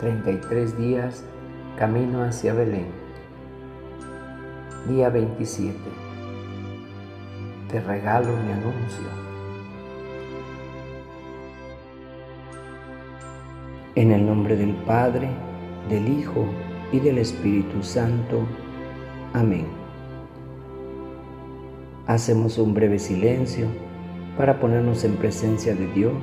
33 días camino hacia Belén. Día 27. Te regalo mi anuncio. En el nombre del Padre, del Hijo y del Espíritu Santo. Amén. Hacemos un breve silencio para ponernos en presencia de Dios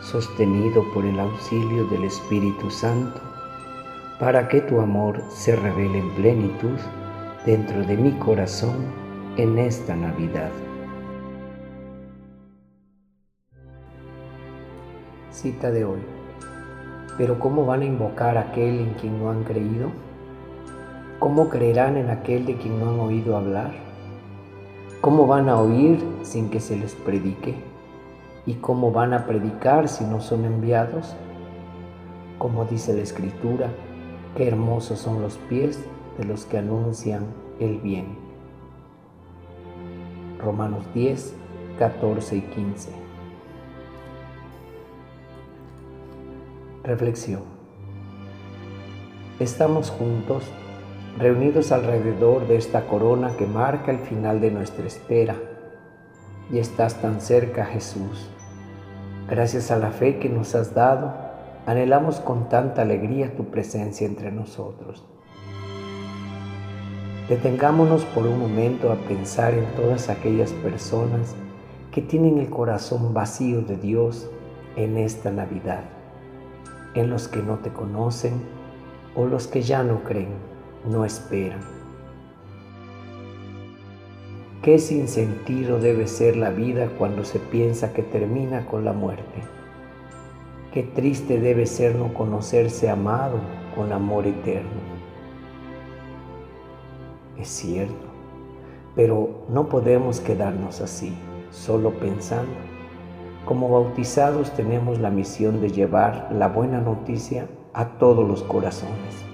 sostenido por el auxilio del Espíritu Santo, para que tu amor se revele en plenitud dentro de mi corazón en esta Navidad. Cita de hoy. Pero ¿cómo van a invocar a aquel en quien no han creído? ¿Cómo creerán en aquel de quien no han oído hablar? ¿Cómo van a oír sin que se les predique? ¿Y cómo van a predicar si no son enviados? Como dice la Escritura, qué hermosos son los pies de los que anuncian el bien. Romanos 10, 14 y 15. Reflexión. Estamos juntos, reunidos alrededor de esta corona que marca el final de nuestra espera. Y estás tan cerca, Jesús Gracias a la fe que nos has dado, anhelamos con tanta alegría tu presencia entre nosotros. Detengámonos por un momento a pensar en todas aquellas personas que tienen el corazón vacío de Dios en esta Navidad, en los que no te conocen o los que ya no creen, no esperan Qué sin sentido debe ser la vida cuando se piensa que termina con la muerte. Qué triste debe ser no conocerse amado con amor eterno. Es cierto, pero no podemos quedarnos así, solo pensando. Como bautizados tenemos la misión de llevar la buena noticia a todos los corazones.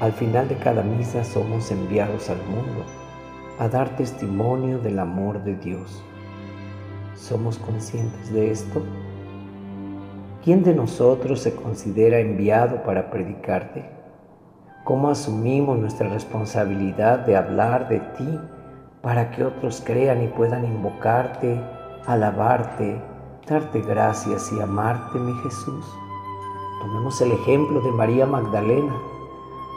Al final de cada misa somos enviados al mundo a dar testimonio del amor de Dios. ¿Somos conscientes de esto? ¿Quién de nosotros se considera enviado para predicarte? ¿Cómo asumimos nuestra responsabilidad de hablar de ti para que otros crean y puedan invocarte, alabarte, darte gracias y amarte, mi Jesús? Tomemos el ejemplo de María Magdalena,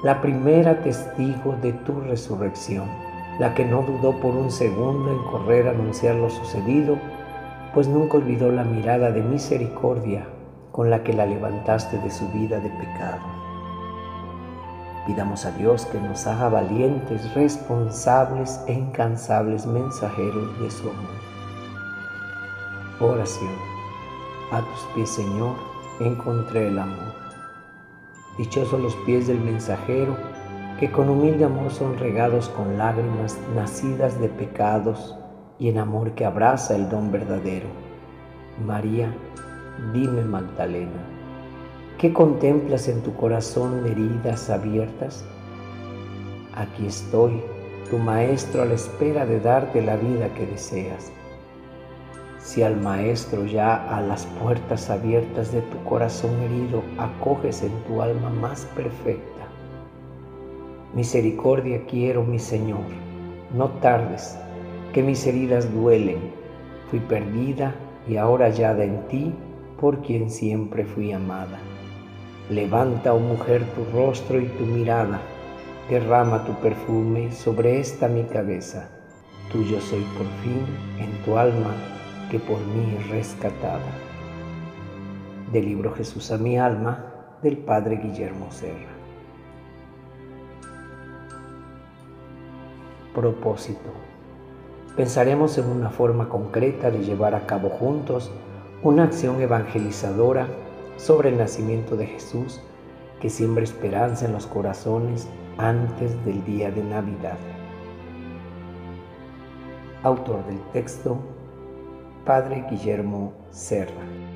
la primera testigo de tu resurrección la que no dudó por un segundo en correr a anunciar lo sucedido, pues nunca olvidó la mirada de misericordia con la que la levantaste de su vida de pecado. Pidamos a Dios que nos haga valientes, responsables e incansables mensajeros de su amor. Oración. A tus pies, Señor, encontré el amor. Dichosos los pies del mensajero que con humilde amor son regados con lágrimas nacidas de pecados y en amor que abraza el don verdadero. María, dime Magdalena, ¿qué contemplas en tu corazón heridas abiertas? Aquí estoy, tu maestro a la espera de darte la vida que deseas. Si al maestro ya a las puertas abiertas de tu corazón herido acoges en tu alma más perfecta, Misericordia quiero, mi Señor, no tardes, que mis heridas duelen. Fui perdida y ahora hallada en ti, por quien siempre fui amada. Levanta, oh mujer, tu rostro y tu mirada, derrama tu perfume sobre esta mi cabeza. Tuyo soy por fin en tu alma que por mí es rescatada. Del libro Jesús a mi alma del Padre Guillermo Serra. Propósito. Pensaremos en una forma concreta de llevar a cabo juntos una acción evangelizadora sobre el nacimiento de Jesús que siembra esperanza en los corazones antes del día de Navidad. Autor del texto, Padre Guillermo Serra.